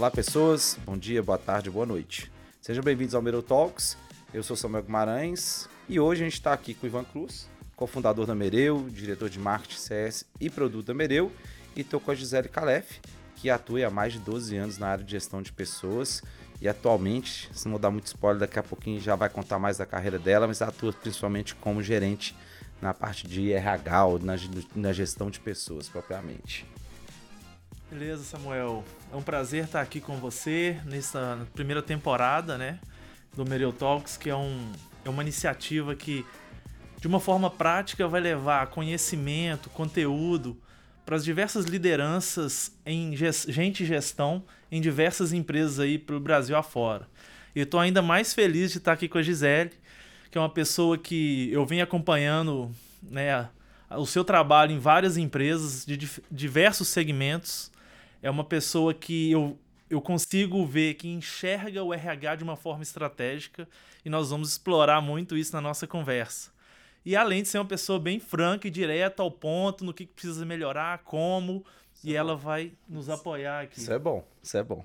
Olá, pessoas. Bom dia, boa tarde, boa noite. Sejam bem-vindos ao Mereu Talks. Eu sou Samuel Guimarães e hoje a gente está aqui com o Ivan Cruz, cofundador da Mereu, diretor de marketing CS e produto da Mereu, e estou com a Gisele Calef, que atua há mais de 12 anos na área de gestão de pessoas e atualmente, se não dar muito spoiler, daqui a pouquinho já vai contar mais da carreira dela, mas atua principalmente como gerente na parte de RH ou na, na gestão de pessoas propriamente. Beleza, Samuel. É um prazer estar aqui com você nessa primeira temporada, né, do Mereu Talks, que é, um, é uma iniciativa que, de uma forma prática, vai levar conhecimento, conteúdo para as diversas lideranças em gente gestão em diversas empresas aí pelo Brasil afora. E estou ainda mais feliz de estar aqui com a Gisele, que é uma pessoa que eu venho acompanhando né, o seu trabalho em várias empresas de diversos segmentos. É uma pessoa que eu, eu consigo ver que enxerga o RH de uma forma estratégica e nós vamos explorar muito isso na nossa conversa. E além de ser uma pessoa bem franca e direta ao ponto no que precisa melhorar, como, isso e é ela vai nos apoiar aqui. Isso é bom, isso é bom.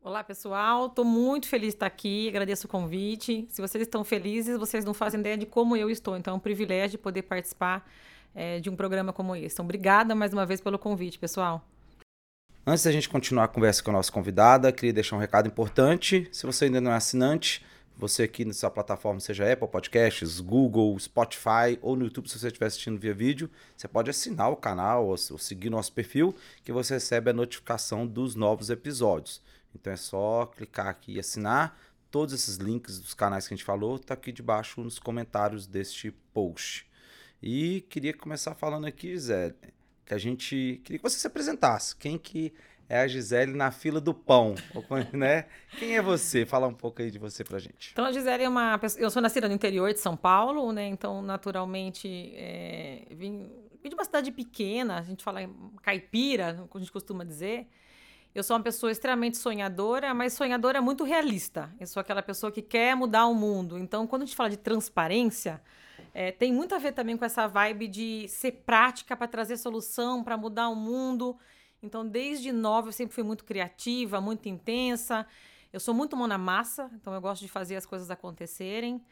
Olá, pessoal. Estou muito feliz de estar aqui. Agradeço o convite. Se vocês estão felizes, vocês não fazem ideia de como eu estou. Então, é um privilégio poder participar é, de um programa como esse. Então, obrigada mais uma vez pelo convite, pessoal. Antes da gente continuar a conversa com a nossa convidada, queria deixar um recado importante. Se você ainda não é assinante, você aqui na sua plataforma, seja Apple Podcasts, Google, Spotify ou no YouTube, se você estiver assistindo via vídeo, você pode assinar o canal ou, seguir nosso perfil, que você recebe a notificação dos novos episódios. Então é só clicar aqui e assinar. Todos esses links dos canais que a gente falou tá aqui debaixo nos comentários deste post. E queria começar falando aqui, Zé, que a gente queria que você se apresentasse. Quem que é a Gisele na fila do pão, né? Quem é você? Fala um pouco aí de você pra gente. Então, a Gisele é uma pessoa... Eu sou nascida no interior de São Paulo, né? Então, naturalmente, é... vim... vim de uma cidade pequena, a gente fala caipira, como a gente costuma dizer. Eu sou uma pessoa extremamente sonhadora, mas sonhadora muito realista. Eu sou aquela pessoa que quer mudar o mundo. Então, quando a gente fala de transparência, é, tem muito a ver também com essa vibe de ser prática para trazer solução, para mudar o mundo. Então, desde nova, eu sempre fui muito criativa, muito intensa. Eu sou muito mão na massa, então eu gosto de fazer as coisas acontecerem.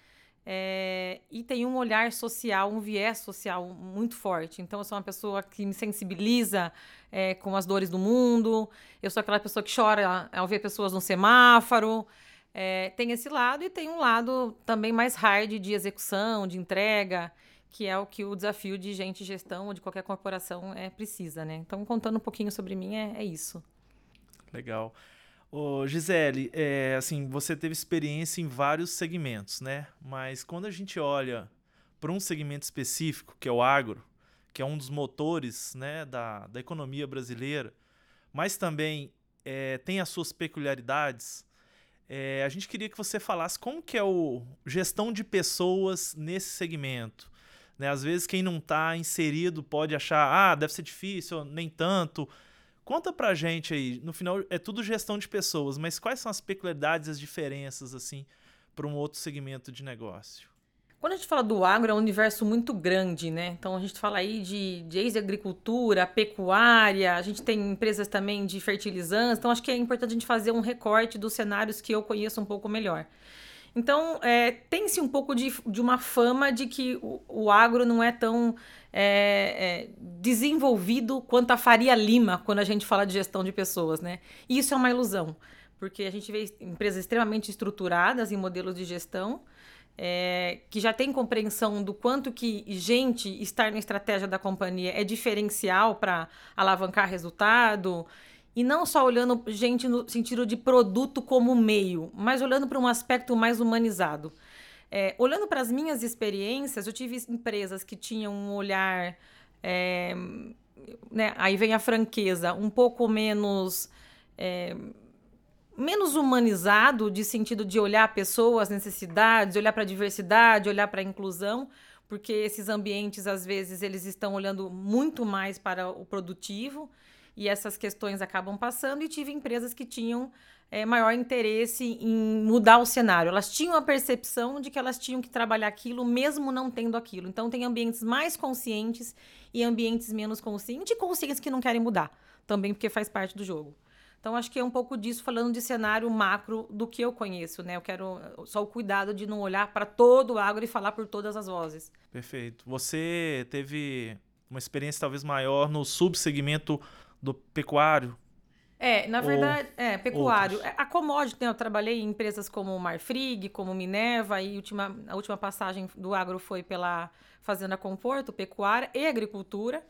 É, e tem um olhar social, um viés social muito forte. Então, eu sou uma pessoa que me sensibiliza é, com as dores do mundo. Eu sou aquela pessoa que chora ao ver pessoas no semáforo. É, tem esse lado e tem um lado também mais hard de execução, de entrega que é o que o desafio de gente gestão ou de qualquer corporação é precisa, né? Então, contando um pouquinho sobre mim, é, é isso. Legal. Ô, Gisele, é, assim, você teve experiência em vários segmentos, né? Mas quando a gente olha para um segmento específico, que é o agro, que é um dos motores né, da, da economia brasileira, mas também é, tem as suas peculiaridades, é, a gente queria que você falasse como que é o gestão de pessoas nesse segmento. Né? Às vezes quem não está inserido pode achar, ah, deve ser difícil, nem tanto. Conta pra gente aí, no final é tudo gestão de pessoas, mas quais são as peculiaridades, as diferenças assim para um outro segmento de negócio? Quando a gente fala do agro, é um universo muito grande, né? Então a gente fala aí de, de agricultura, pecuária, a gente tem empresas também de fertilizantes, então acho que é importante a gente fazer um recorte dos cenários que eu conheço um pouco melhor. Então, é, tem-se um pouco de, de uma fama de que o, o agro não é tão é, é, desenvolvido quanto a Faria Lima quando a gente fala de gestão de pessoas, né? E isso é uma ilusão, porque a gente vê empresas extremamente estruturadas em modelos de gestão, é, que já tem compreensão do quanto que gente estar na estratégia da companhia é diferencial para alavancar resultado e não só olhando gente no sentido de produto como meio, mas olhando para um aspecto mais humanizado. É, olhando para as minhas experiências, eu tive empresas que tinham um olhar. É, né, aí vem a franqueza, um pouco menos. Menos humanizado, de sentido de olhar pessoas, necessidades, olhar para a diversidade, olhar para a inclusão, porque esses ambientes, às vezes, eles estão olhando muito mais para o produtivo e essas questões acabam passando. E tive empresas que tinham é, maior interesse em mudar o cenário. Elas tinham a percepção de que elas tinham que trabalhar aquilo, mesmo não tendo aquilo. Então, tem ambientes mais conscientes e ambientes menos conscientes, e conscientes que não querem mudar, também porque faz parte do jogo. Então, acho que é um pouco disso, falando de cenário macro do que eu conheço, né? Eu quero só o cuidado de não olhar para todo o agro e falar por todas as vozes. Perfeito. Você teve uma experiência talvez maior no subsegmento do pecuário? É, na verdade, é, pecuário. Outros. A commodity, né, eu trabalhei em empresas como Marfrig, como Minerva, e última, a última passagem do agro foi pela Fazenda Conforto, pecuária e agricultura.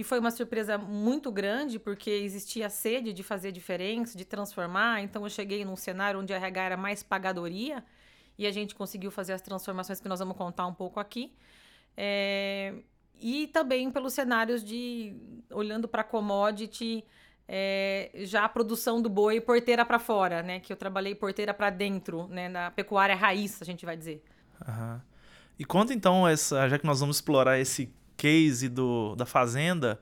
E foi uma surpresa muito grande, porque existia sede de fazer diferença, de transformar. Então, eu cheguei num cenário onde a RH era mais pagadoria e a gente conseguiu fazer as transformações que nós vamos contar um pouco aqui. É... E também pelos cenários de, olhando para commodity, é, já a produção do boi porteira para fora, né? Que eu trabalhei porteira para dentro, né? Na pecuária raiz, a gente vai dizer. Uhum. E conta então, essa, já que nós vamos explorar esse case do, da Fazenda,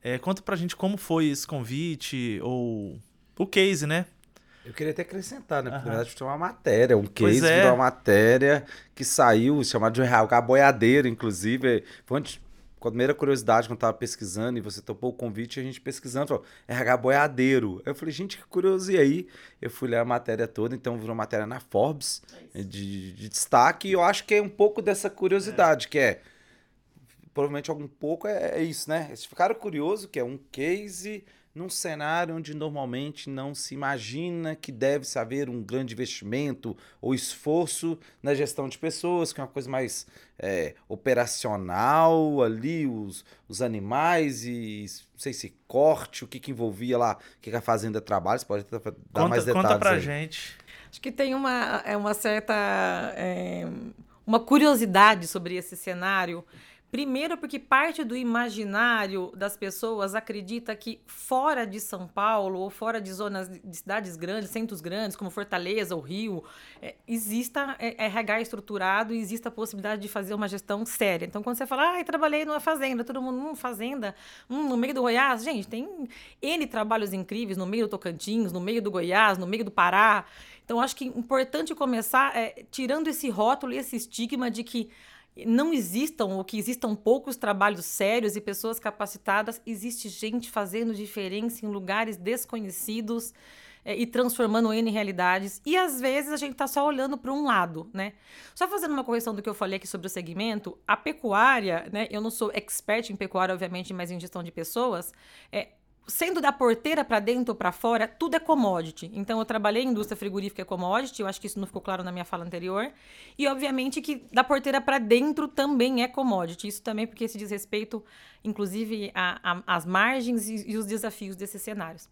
é, conta pra gente como foi esse convite, ou o case, né? Eu queria até acrescentar, né? Porque uhum. na verdade foi uma matéria, um case é. uma matéria que saiu, chamado de RH Boiadeiro, inclusive. Foi antes, com a primeira curiosidade, quando eu tava pesquisando, e você topou o convite, a gente pesquisando, falou, RH Boiadeiro. Eu falei, gente, que curioso. E aí, eu fui ler a matéria toda, então virou matéria na Forbes, é de, de, destaque, e eu acho que é um pouco dessa curiosidade, é. que é provavelmente algum pouco é, é isso, né? Eles ficaram curiosos que é um case num cenário onde normalmente não se imagina que deve-se haver um grande investimento ou esforço na gestão de pessoas, que é uma coisa mais é, operacional ali, os, os animais e não sei se corte, o que, que envolvia lá, o que, que a fazenda trabalha, você pode dar conta, mais detalhes Conta pra aí. gente. Acho que tem uma, é uma certa... É, uma curiosidade sobre esse cenário Primeiro, porque parte do imaginário das pessoas acredita que fora de São Paulo ou fora de zonas de cidades grandes, centros grandes, como Fortaleza ou Rio, é, exista é, RH estruturado e exista a possibilidade de fazer uma gestão séria. Então, quando você fala, ah, trabalhei numa fazenda, todo mundo, hum, fazenda, hum, no meio do Goiás, gente, tem N trabalhos incríveis no meio do Tocantins, no meio do Goiás, no meio do Pará. Então, acho que é importante começar é, tirando esse rótulo e esse estigma de que não existam ou que existam poucos trabalhos sérios e pessoas capacitadas, existe gente fazendo diferença em lugares desconhecidos é, e transformando N realidades. E às vezes a gente está só olhando para um lado, né? Só fazendo uma correção do que eu falei aqui sobre o segmento, a pecuária, né? Eu não sou expert em pecuária, obviamente, mas em gestão de pessoas. É, sendo da porteira para dentro ou para fora, tudo é commodity. Então eu trabalhei em indústria frigorífica é commodity, eu acho que isso não ficou claro na minha fala anterior. E obviamente que da porteira para dentro também é commodity. Isso também porque se diz respeito, inclusive, às margens e, e, os desafios desses cenários.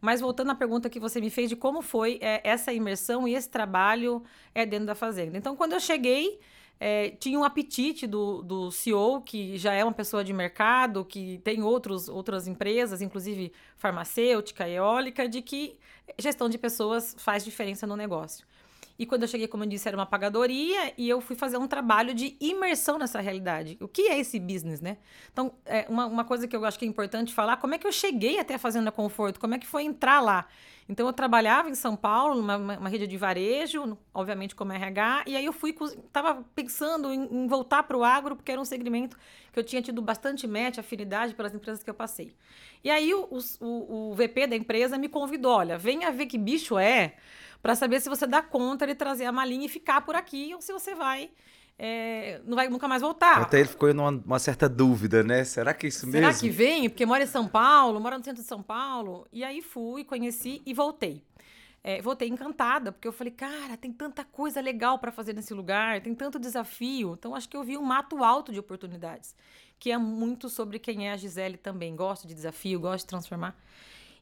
Mas voltando à pergunta que você me fez de como foi é, essa imersão e esse trabalho é dentro da fazenda. Então quando eu cheguei é, tinha um apetite do, do CEO, que já é uma pessoa de mercado, que tem outros, outras empresas, inclusive farmacêutica, eólica, de que gestão de pessoas faz diferença no negócio. E quando eu cheguei, como eu disse, era uma pagadoria e eu fui fazer um trabalho de imersão nessa realidade. O que é esse business, né? Então, é uma, uma coisa que eu acho que é importante falar, como é que eu cheguei até a Fazenda Conforto? Como é que foi entrar lá? Então, eu trabalhava em São Paulo, numa uma rede de varejo, obviamente como RH, e aí eu fui, estava pensando em, em voltar para o agro, porque era um segmento que eu tinha tido bastante match, afinidade pelas empresas que eu passei. E aí o, o, o VP da empresa me convidou, olha, venha ver que bicho é, para saber se você dá conta de trazer a malinha e ficar por aqui, ou se você vai é, não vai nunca mais voltar. Até ele ficou numa uma certa dúvida, né? Será que é isso Será mesmo? Será que vem? Porque mora em São Paulo, mora no centro de São Paulo. E aí fui, conheci e voltei. É, voltei encantada, porque eu falei, cara, tem tanta coisa legal para fazer nesse lugar, tem tanto desafio. Então, acho que eu vi um mato alto de oportunidades, que é muito sobre quem é a Gisele também. Gosto de desafio, gosto de transformar.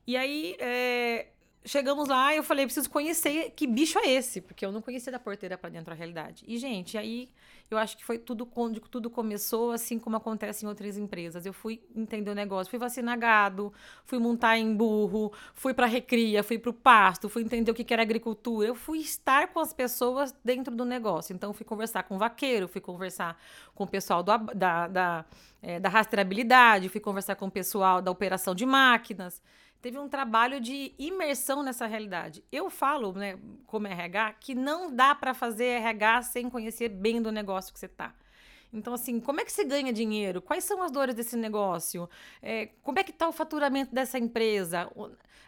E aí, é, chegamos lá e eu falei, preciso conhecer que bicho é esse, porque eu não conhecia da porteira para dentro da realidade. E, gente, aí eu acho que foi tudo quando tudo começou, assim como acontece em outras empresas. Eu fui entender o negócio, fui vacinar gado, fui montar em burro, fui para recria, fui para o pasto, fui entender o que era agricultura. Eu fui estar com as pessoas dentro do negócio. Então, fui conversar com o vaqueiro, fui conversar com o pessoal do, da, da, é, da rastreabilidade, fui conversar com o pessoal da operação de máquinas teve um trabalho de imersão nessa realidade. Eu falo, né, como RH, que não dá para fazer RH sem conhecer bem do negócio que você está. Então, assim, como é que você ganha dinheiro? Quais são as dores desse negócio? É, como é que está o faturamento dessa empresa?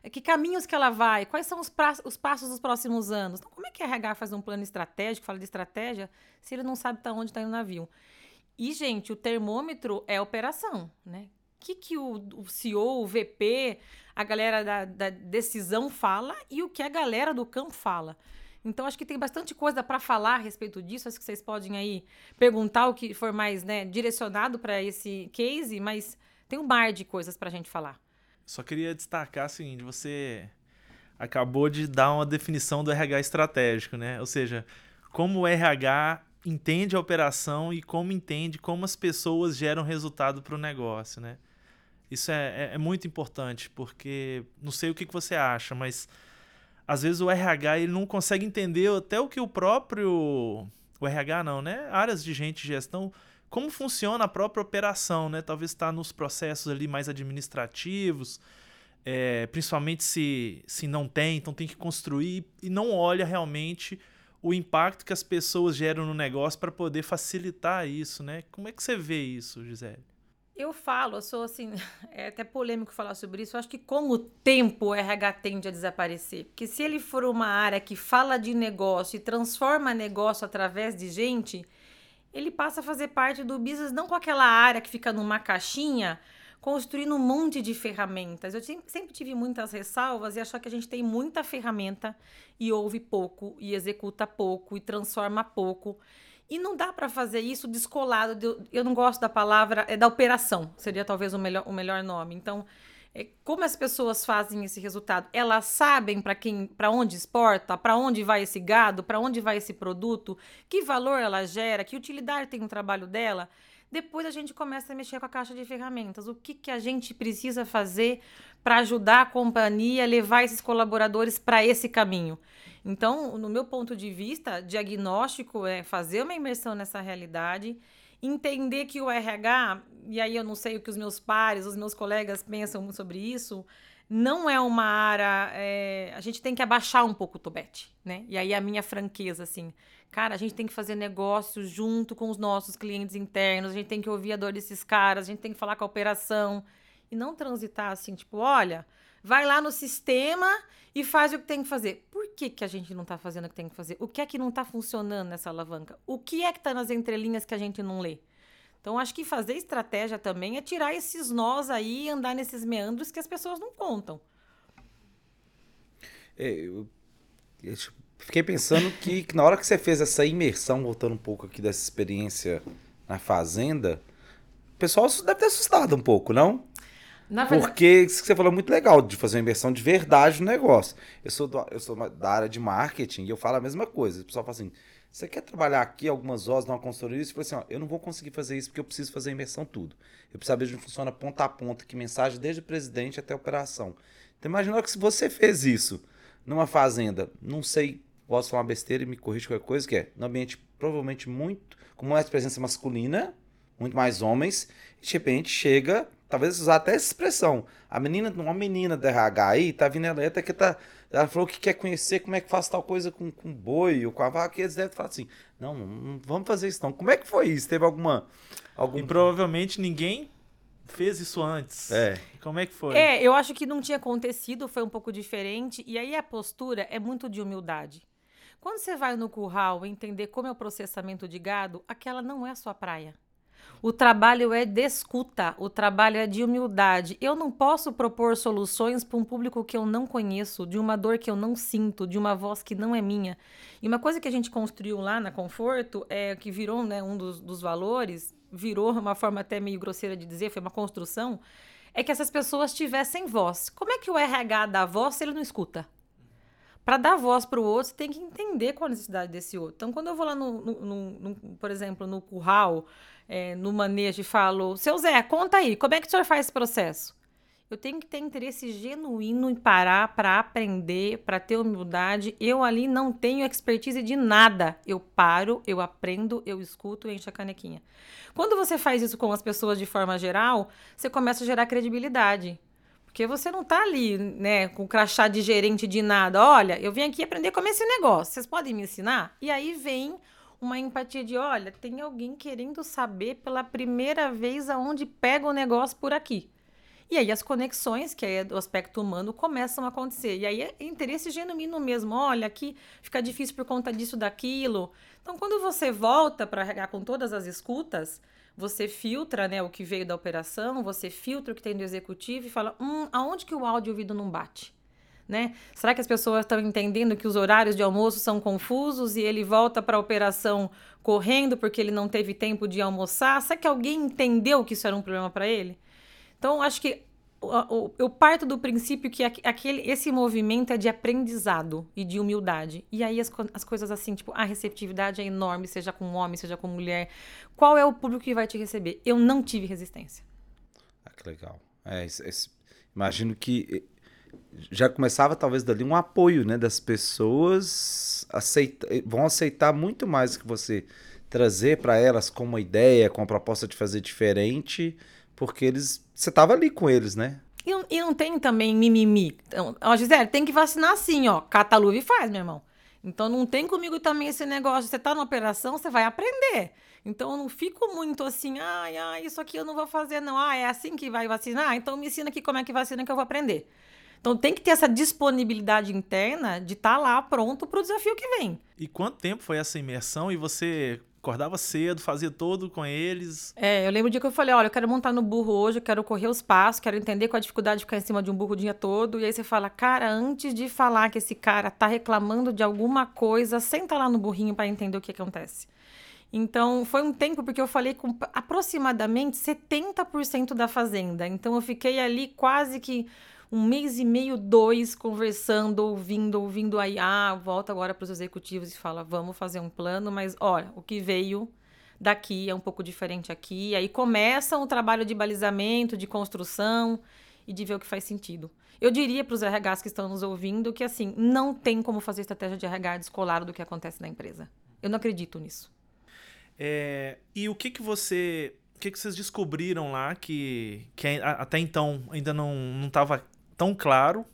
É, que caminhos que ela vai? Quais são os, pra, os passos dos próximos anos? Então, como é que a RH faz um plano estratégico, fala de estratégia, se ele não sabe para onde está indo o navio? E, gente, o termômetro é operação, né? Que, que o, o CEO, o VP, a galera da, da decisão fala e o que a galera do campo fala. Então, acho que tem bastante coisa para falar a respeito disso. Acho que vocês podem aí perguntar o que for mais né, direcionado para esse case, mas tem um mar de coisas para a gente falar. Só queria destacar o seguinte: você acabou de dar uma definição do RH estratégico, né? Ou seja, como o RH entende a operação e como entende como as pessoas geram resultado para o negócio, né? Isso é, é, é, muito importante, porque não sei o que, que você acha, mas às vezes o RH ele não consegue entender até o que o próprio. O RH não, né? Áreas de gente de gestão, como funciona a própria operação, né? Talvez está nos processos ali mais administrativos, é, principalmente se, se não tem, então tem que construir e não olha realmente o impacto que as pessoas geram no negócio para poder facilitar isso, né? Como é que você vê isso, Gisele? Eu falo, eu sou assim, é até polêmico falar sobre isso. Eu acho que com o tempo o RH tende a desaparecer. Porque se ele for uma área que fala de negócio e transforma negócio através de gente, ele passa a fazer parte do business, não com aquela área que fica numa caixinha, construindo um monte de ferramentas. Eu sempre tive muitas ressalvas e achar que a gente tem muita ferramenta e ouve pouco, e executa pouco, e transforma pouco. E não dá para fazer isso descolado. De, eu não gosto da palavra, é da operação, seria talvez o melhor, o melhor nome. Então, é, como as pessoas fazem esse resultado? Elas sabem para quem, para onde exporta, para onde vai esse gado, para onde vai esse produto, que valor ela gera, que utilidade tem o trabalho dela. Depois a gente começa a mexer com a caixa de ferramentas. O que, que a gente precisa fazer para ajudar a companhia a levar esses colaboradores para esse caminho? Então, no meu ponto de vista, diagnóstico é fazer uma imersão nessa realidade, entender que o RH, e aí eu não sei o que os meus pares, os meus colegas pensam sobre isso, não é uma área. É, a gente tem que abaixar um pouco o tobete, né? E aí a minha franqueza, assim, cara, a gente tem que fazer negócios junto com os nossos clientes internos, a gente tem que ouvir a dor desses caras, a gente tem que falar com a operação e não transitar assim, tipo, olha, vai lá no sistema e faz o que tem que fazer. Por que, que a gente não está fazendo o que tem que fazer? O que é que não está funcionando nessa alavanca? O que é que está nas entrelinhas que a gente não lê? Então, acho que fazer estratégia também é tirar esses nós aí e andar nesses meandros que as pessoas não contam. É, eu, eu fiquei pensando que, que, na hora que você fez essa imersão, voltando um pouco aqui dessa experiência na fazenda, o pessoal deve ter assustado um pouco, não? Verdade... Porque isso que você falou é muito legal, de fazer uma inversão de verdade no negócio. Eu sou, do, eu sou da área de marketing e eu falo a mesma coisa. O pessoal fala assim: você quer trabalhar aqui algumas horas numa consultoria? Você fala assim: ó, eu não vou conseguir fazer isso porque eu preciso fazer a inversão tudo. Eu preciso saber de como funciona ponta a ponta, que mensagem desde o presidente até a operação. Então imagina que se você fez isso numa fazenda, não sei, posso falar uma besteira e me corrige qualquer coisa, que é num ambiente provavelmente muito, com mais presença masculina, muito mais homens, e de repente chega talvez usar até essa expressão. A menina, uma menina da RH aí, tá vindo ela até que tá. Ela falou que quer conhecer como é que faz tal coisa com, com boi ou com a vaca, e eles devem falar assim: não, não vamos fazer isso não. Como é que foi isso? Teve alguma. Algum... E provavelmente ninguém fez isso antes. É. Como é que foi? É, eu acho que não tinha acontecido, foi um pouco diferente. E aí a postura é muito de humildade. Quando você vai no curral entender como é o processamento de gado, aquela não é a sua praia. O trabalho é de escuta, o trabalho é de humildade. Eu não posso propor soluções para um público que eu não conheço, de uma dor que eu não sinto, de uma voz que não é minha. E uma coisa que a gente construiu lá na Conforto, é que virou né, um dos, dos valores, virou uma forma até meio grosseira de dizer, foi uma construção, é que essas pessoas tivessem voz. Como é que o RH dá voz se ele não escuta? para dar voz para o outro, você tem que entender qual a necessidade desse outro. Então, quando eu vou lá, no, no, no, no por exemplo, no curral, é, no manejo e falo, seu Zé, conta aí, como é que o senhor faz esse processo? Eu tenho que ter interesse genuíno em parar para aprender, para ter humildade. Eu ali não tenho expertise de nada. Eu paro, eu aprendo, eu escuto e encho a canequinha. Quando você faz isso com as pessoas de forma geral, você começa a gerar credibilidade. Porque você não tá ali, né, com crachá de gerente de nada. Olha, eu vim aqui aprender como é esse negócio. Vocês podem me ensinar? E aí vem uma empatia de, olha, tem alguém querendo saber pela primeira vez aonde pega o negócio por aqui. E aí as conexões, que é do aspecto humano, começam a acontecer. E aí é interesse genuíno mesmo. Olha, aqui fica difícil por conta disso, daquilo. Então, quando você volta para com todas as escutas, você filtra né, o que veio da operação, você filtra o que tem do executivo e fala, hum, aonde que o áudio ouvido não bate? Né? Será que as pessoas estão entendendo que os horários de almoço são confusos e ele volta para a operação correndo porque ele não teve tempo de almoçar? Será que alguém entendeu que isso era um problema para ele? Então, acho que eu parto do princípio que aquele, esse movimento é de aprendizado e de humildade. E aí as, as coisas assim, tipo, a receptividade é enorme, seja com homem, seja com mulher. Qual é o público que vai te receber? Eu não tive resistência. Ah, que legal. É, esse, esse, imagino que já começava talvez dali um apoio, né, das pessoas aceita, vão aceitar muito mais que você trazer para elas com uma ideia, com a proposta de fazer diferente, porque eles você tava ali com eles, né? E, e não tem também mimimi. Então, ó, Gisele, tem que vacinar sim, ó. Cataluva e faz, meu irmão. Então não tem comigo também esse negócio. Você tá na operação, você vai aprender. Então eu não fico muito assim, ai, ai, isso aqui eu não vou fazer, não. Ah, é assim que vai vacinar? Então me ensina aqui como é que vacina que eu vou aprender. Então tem que ter essa disponibilidade interna de estar tá lá pronto para o desafio que vem. E quanto tempo foi essa imersão e você acordava cedo, fazia todo com eles? É, eu lembro o dia que eu falei, olha, eu quero montar no burro hoje, eu quero correr os passos, quero entender qual a dificuldade de ficar em cima de um burro o dia todo. E aí você fala, cara, antes de falar que esse cara tá reclamando de alguma coisa, senta lá no burrinho para entender o que acontece. Então, foi um tempo porque eu falei com aproximadamente 70% da fazenda. Então, eu fiquei ali quase que um mês e meio, dois, conversando, ouvindo, ouvindo aí. Ah, volta agora para os executivos e fala: vamos fazer um plano, mas olha, o que veio daqui é um pouco diferente aqui. Aí começa o trabalho de balizamento, de construção e de ver o que faz sentido. Eu diria para os RHs que estão nos ouvindo que, assim, não tem como fazer estratégia de RH descolado do que acontece na empresa. Eu não acredito nisso. É, e o que que você o que, que vocês descobriram lá que, que até então ainda não estava tão claro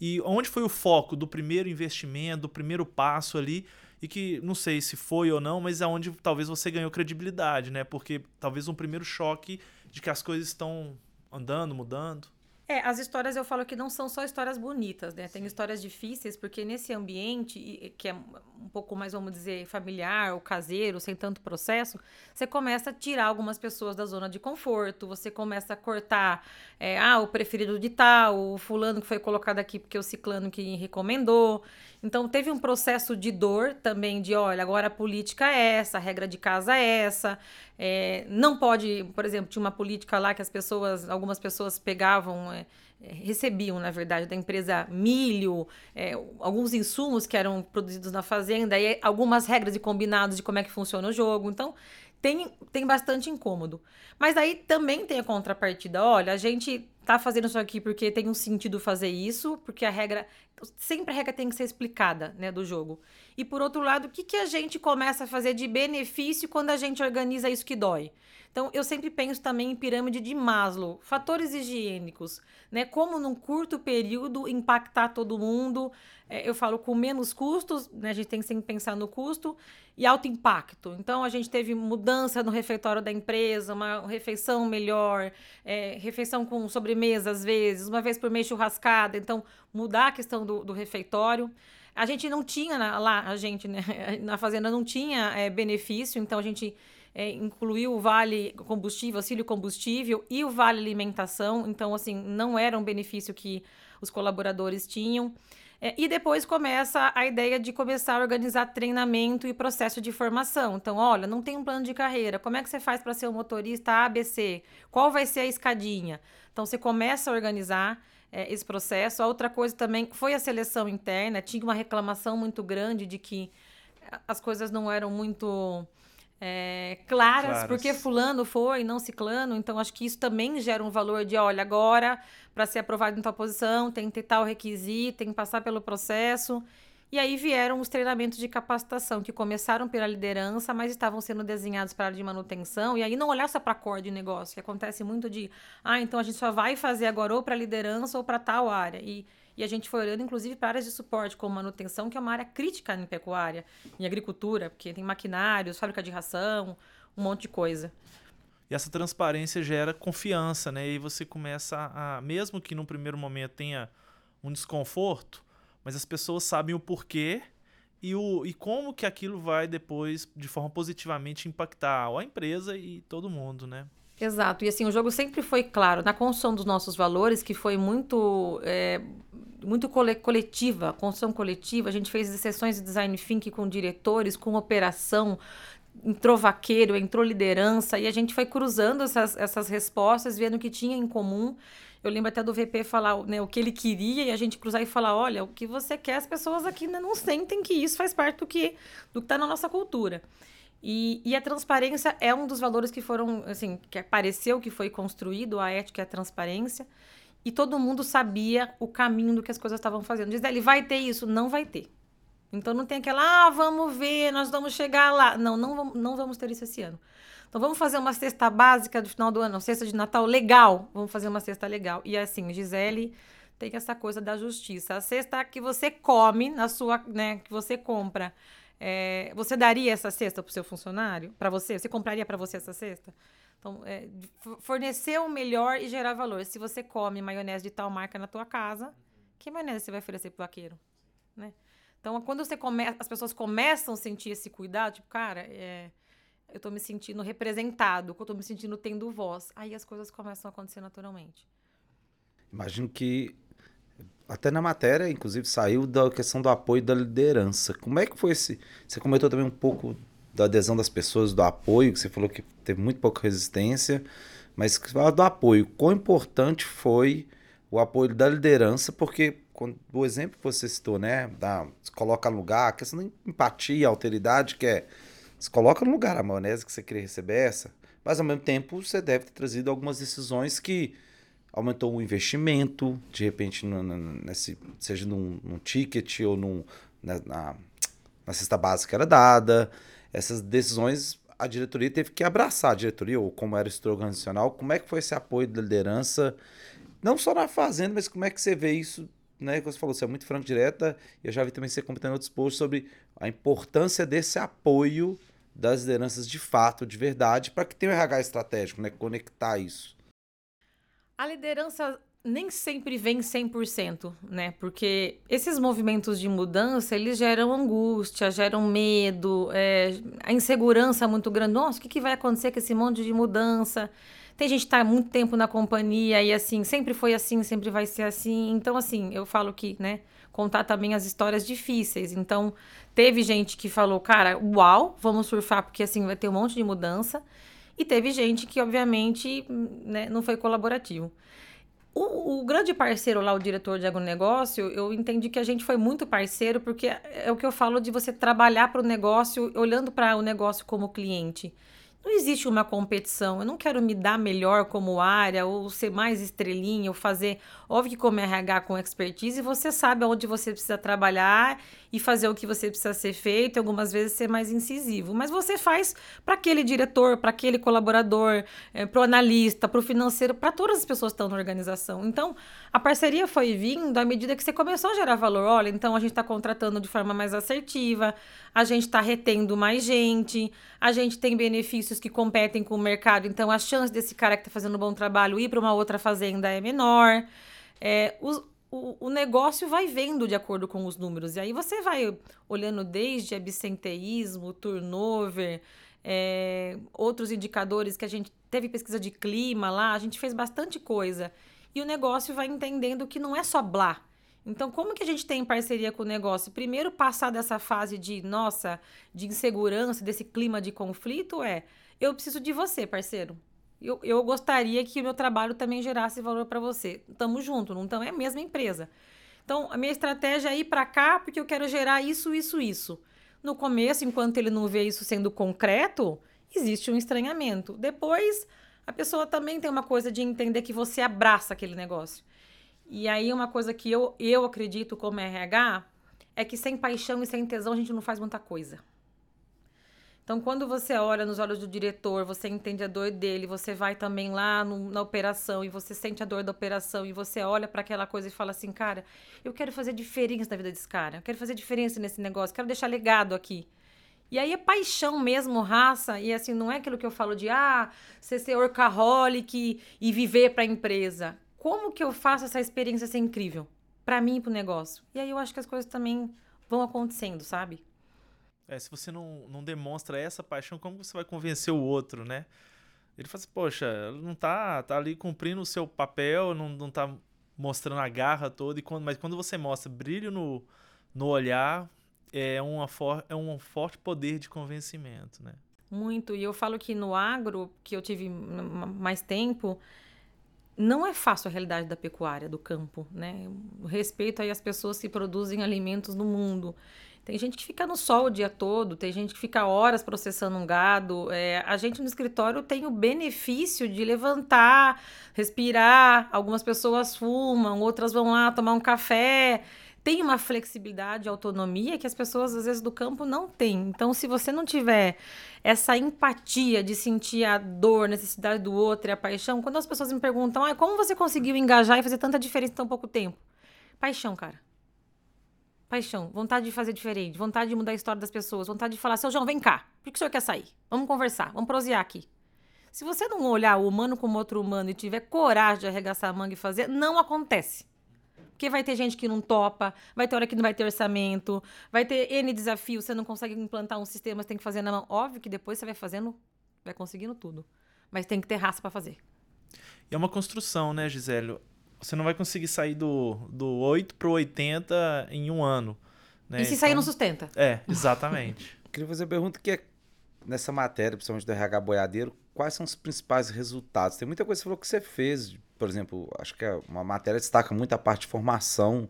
e onde foi o foco do primeiro investimento, do primeiro passo ali e que não sei se foi ou não, mas é onde talvez você ganhou credibilidade, né? Porque talvez um primeiro choque de que as coisas estão andando, mudando. É, as histórias eu falo que não são só histórias bonitas, né? Tem histórias difíceis, porque nesse ambiente, que é um pouco mais, vamos dizer, familiar ou caseiro, sem tanto processo, você começa a tirar algumas pessoas da zona de conforto, você começa a cortar, é, ah, o preferido de tal, o fulano que foi colocado aqui porque o ciclano que recomendou. Então, teve um processo de dor também, de olha, agora a política é essa, a regra de casa é essa. É, não pode, por exemplo, tinha uma política lá que as pessoas, algumas pessoas pegavam. É, é recebiam, na verdade, da empresa milho, é, alguns insumos que eram produzidos na fazenda, e algumas regras e combinados de como é que funciona o jogo. Então, tem, tem bastante incômodo. Mas aí também tem a contrapartida. Olha, a gente tá fazendo isso aqui porque tem um sentido fazer isso, porque a regra. Sempre a regra tem que ser explicada, né, do jogo. E por outro lado, o que, que a gente começa a fazer de benefício quando a gente organiza isso que dói? Então, eu sempre penso também em pirâmide de Maslow, fatores higiênicos, né? Como num curto período impactar todo mundo. É, eu falo com menos custos, né? A gente tem que sempre pensar no custo e alto impacto. Então, a gente teve mudança no refeitório da empresa, uma refeição melhor, é, refeição com sobremesa às vezes, uma vez por mês churrascada. Então, mudar a questão do, do refeitório. A gente não tinha lá, a gente, né? Na fazenda não tinha é, benefício, então a gente é, incluiu o vale combustível, auxílio combustível e o vale alimentação. Então, assim, não era um benefício que os colaboradores tinham. É, e depois começa a ideia de começar a organizar treinamento e processo de formação. Então, olha, não tem um plano de carreira. Como é que você faz para ser um motorista ABC? Qual vai ser a escadinha? Então, você começa a organizar é, esse processo. A outra coisa também foi a seleção interna. Tinha uma reclamação muito grande de que as coisas não eram muito é, claras, claras, porque fulano foi, não ciclano. Então, acho que isso também gera um valor de, olha, agora, para ser aprovado em tal posição, tem que ter tal requisito, tem que passar pelo processo. E aí vieram os treinamentos de capacitação, que começaram pela liderança, mas estavam sendo desenhados para a área de manutenção. E aí não olhar só para a cor de negócio, que acontece muito de, ah, então a gente só vai fazer agora ou para liderança ou para tal área. E E a gente foi olhando, inclusive, para áreas de suporte, como manutenção, que é uma área crítica em pecuária, em agricultura, porque tem maquinários, fábrica de ração, um monte de coisa. E essa transparência gera confiança, né? E você começa a, mesmo que no primeiro momento tenha um desconforto, mas as pessoas sabem o porquê e, o, e como que aquilo vai depois, de forma positivamente, impactar a empresa e todo mundo, né? Exato. E assim, o jogo sempre foi claro na construção dos nossos valores, que foi muito, é, muito coletiva, construção coletiva. A gente fez sessões de design thinking com diretores, com operação, entrou vaqueiro, entrou liderança, e a gente foi cruzando essas, essas respostas, vendo o que tinha em comum. Eu lembro até do VP falar né, o que ele queria e a gente cruzar e falar: olha, o que você quer, as pessoas aqui ainda não sentem que isso faz parte do que do está na nossa cultura. E, e, a transparência é um dos valores que foram, assim, que apareceu, que foi construído, a ética e a transparência. E todo mundo sabia o caminho do que as coisas estavam fazendo. Diz ele, vai ter isso? Não vai ter. Então não tem aquela, ah, vamos ver, nós vamos chegar lá. Não, não, vamos, não vamos ter isso esse ano. Então vamos fazer uma cesta básica do final do ano, cesta de Natal legal. Vamos fazer uma cesta legal. E assim, Gisele tem essa coisa da justiça. A cesta que você come na sua, né, que você compra é, você daria essa cesta para o seu funcionário? Para você? Você compraria para você essa cesta? Então, é, fornecer o melhor e gerar valor. Se você come maionese de tal marca na tua casa, que maionese você vai oferecer para o vaqueiro? Né? Então, quando você come, as pessoas começam a sentir esse cuidado, tipo, cara, é, eu estou me sentindo representado, eu estou me sentindo tendo voz, aí as coisas começam a acontecer naturalmente. Imagino que até na matéria, inclusive, saiu da questão do apoio da liderança. Como é que foi esse. Você comentou também um pouco da adesão das pessoas, do apoio, que você falou que teve muito pouca resistência, mas fala do apoio. Quão importante foi o apoio da liderança, porque o exemplo que você citou, né? Da, se coloca no lugar, a questão da empatia, alteridade, que é. Se coloca no lugar a maionese que você queria receber essa, mas ao mesmo tempo você deve ter trazido algumas decisões que aumentou o investimento, de repente, no, no, nesse, seja num, num, ticket ou num, na, na, na cesta básica era dada. Essas decisões a diretoria teve que abraçar a diretoria, ou como era o estrutura organizacional, como é que foi esse apoio da liderança, não só na fazenda, mas como é que você vê isso, né, você falou, você é muito franco direta, e eu já vi também você comentando outros posts sobre a importância desse apoio das lideranças de fato, de verdade, para que tenha um RH estratégico, né, conectar isso. A liderança nem sempre vem 100%, né? Porque esses movimentos de mudança, eles geram angústia, geram medo, é, a insegurança muito grande. Nossa, o que, que vai acontecer com esse monte de mudança? Tem gente que está muito tempo na companhia e assim, sempre foi assim, sempre vai ser assim. Então, assim, eu falo que, né, contar também as histórias difíceis. Então, teve gente que falou, cara, uau, vamos surfar porque assim vai ter um monte de mudança. E teve gente que, obviamente, né, não foi colaborativo. O, o, grande parceiro lá, o diretor de agronegócio, eu entendi que a gente foi muito parceiro, porque é o que eu falo de você trabalhar para o negócio, olhando para o negócio como cliente. Não existe uma competição. Eu não quero me dar melhor como área, ou ser mais estrelinha, ou fazer. Óbvio que, como RH com expertise, você sabe onde você precisa trabalhar e fazer o que você precisa ser feito, algumas vezes ser mais incisivo. Mas você faz para aquele diretor, para aquele colaborador, é, para o analista, para o financeiro, para todas as pessoas que estão na organização. Então, a parceria foi vindo à medida que você começou a gerar valor. Olha, então a gente está contratando de forma mais assertiva, a gente está retendo mais gente, a gente tem benefícios que competem com o mercado, então a chance desse cara que está fazendo um bom trabalho ir para uma outra fazenda é menor. É, os, o, o negócio vai vendo de acordo com os números. E aí você vai olhando desde absenteísmo, turnover, é, outros indicadores que a gente teve pesquisa de clima lá, a gente fez bastante coisa. E o negócio vai entendendo que não é só blá. Então, como que a gente tem parceria com o negócio? Primeiro, passar dessa fase de, nossa, de insegurança, desse clima de conflito, é eu preciso de você, parceiro. Eu, eu gostaria que o meu trabalho também gerasse valor para você. Tamo junto, não estamos, é a mesma empresa. Então, a minha estratégia é ir para cá porque eu quero gerar isso, isso, isso. No começo, enquanto ele não vê isso sendo concreto, existe um estranhamento. Depois, a pessoa também tem uma coisa de entender que você abraça aquele negócio. E aí, uma coisa que eu, eu acredito como RH é que sem paixão e sem tesão a gente não faz muita coisa. Então, quando você olha nos olhos do diretor, você entende a dor dele, você vai também lá no, na operação e você sente a dor da operação e você olha para aquela coisa e fala assim, cara, eu quero fazer diferença na vida desse cara, eu quero fazer diferença nesse negócio, quero deixar legado aqui. E aí é paixão mesmo, raça, e assim, não é aquilo que eu falo de, ah, você ser workaholic e viver para a empresa. Como que eu faço essa experiência ser incrível? Para mim e pro negócio. E aí eu acho que as coisas também vão acontecendo, sabe? É, se você não, não demonstra essa paixão, como você vai convencer o outro, né? Ele fala assim, poxa, não tá, tá ali cumprindo o seu papel, não, não tá mostrando a garra toda, e quando, mas quando você mostra brilho no, no olhar, é, uma for, é um forte poder de convencimento, né? Muito, e eu falo que no agro, que eu tive mais tempo, não é fácil a realidade da pecuária, do campo, né? Respeito aí as pessoas que produzem alimentos no mundo. Tem gente que fica no sol o dia todo, tem gente que fica horas processando um gado. É, a gente no escritório tem o benefício de levantar, respirar. Algumas pessoas fumam, outras vão lá tomar um café. Tem uma flexibilidade, autonomia que as pessoas, às vezes, do campo não têm. Então, se você não tiver essa empatia de sentir a dor, necessidade do outro e a paixão, quando as pessoas me perguntam, ah, como você conseguiu engajar e fazer tanta diferença em tão pouco tempo? Paixão, cara Paixão, vontade de fazer diferente, vontade de mudar a história das pessoas, vontade de falar, seu João, vem cá, por que o senhor quer sair? Vamos conversar, vamos prosear aqui. Se você não olhar o humano como outro humano e tiver coragem de arregaçar a manga e fazer, não acontece. Porque vai ter gente que não topa, vai ter hora que não vai ter orçamento, vai ter N desafios, você não consegue implantar um sistema, você tem que fazer na mão. Óbvio que depois você vai fazendo, vai conseguindo tudo. Mas tem que ter raça para fazer. E é uma construção, né, Gisélio? Você não vai conseguir sair do, do 8 pro 80 em um ano. Né? E se então, sair não sustenta. É, exatamente. Queria fazer a pergunta que é nessa matéria, principalmente do RH boiadeiro, quais são os principais resultados? Tem muita coisa que você falou que você fez, por exemplo, acho que é uma matéria destaca muito a parte de formação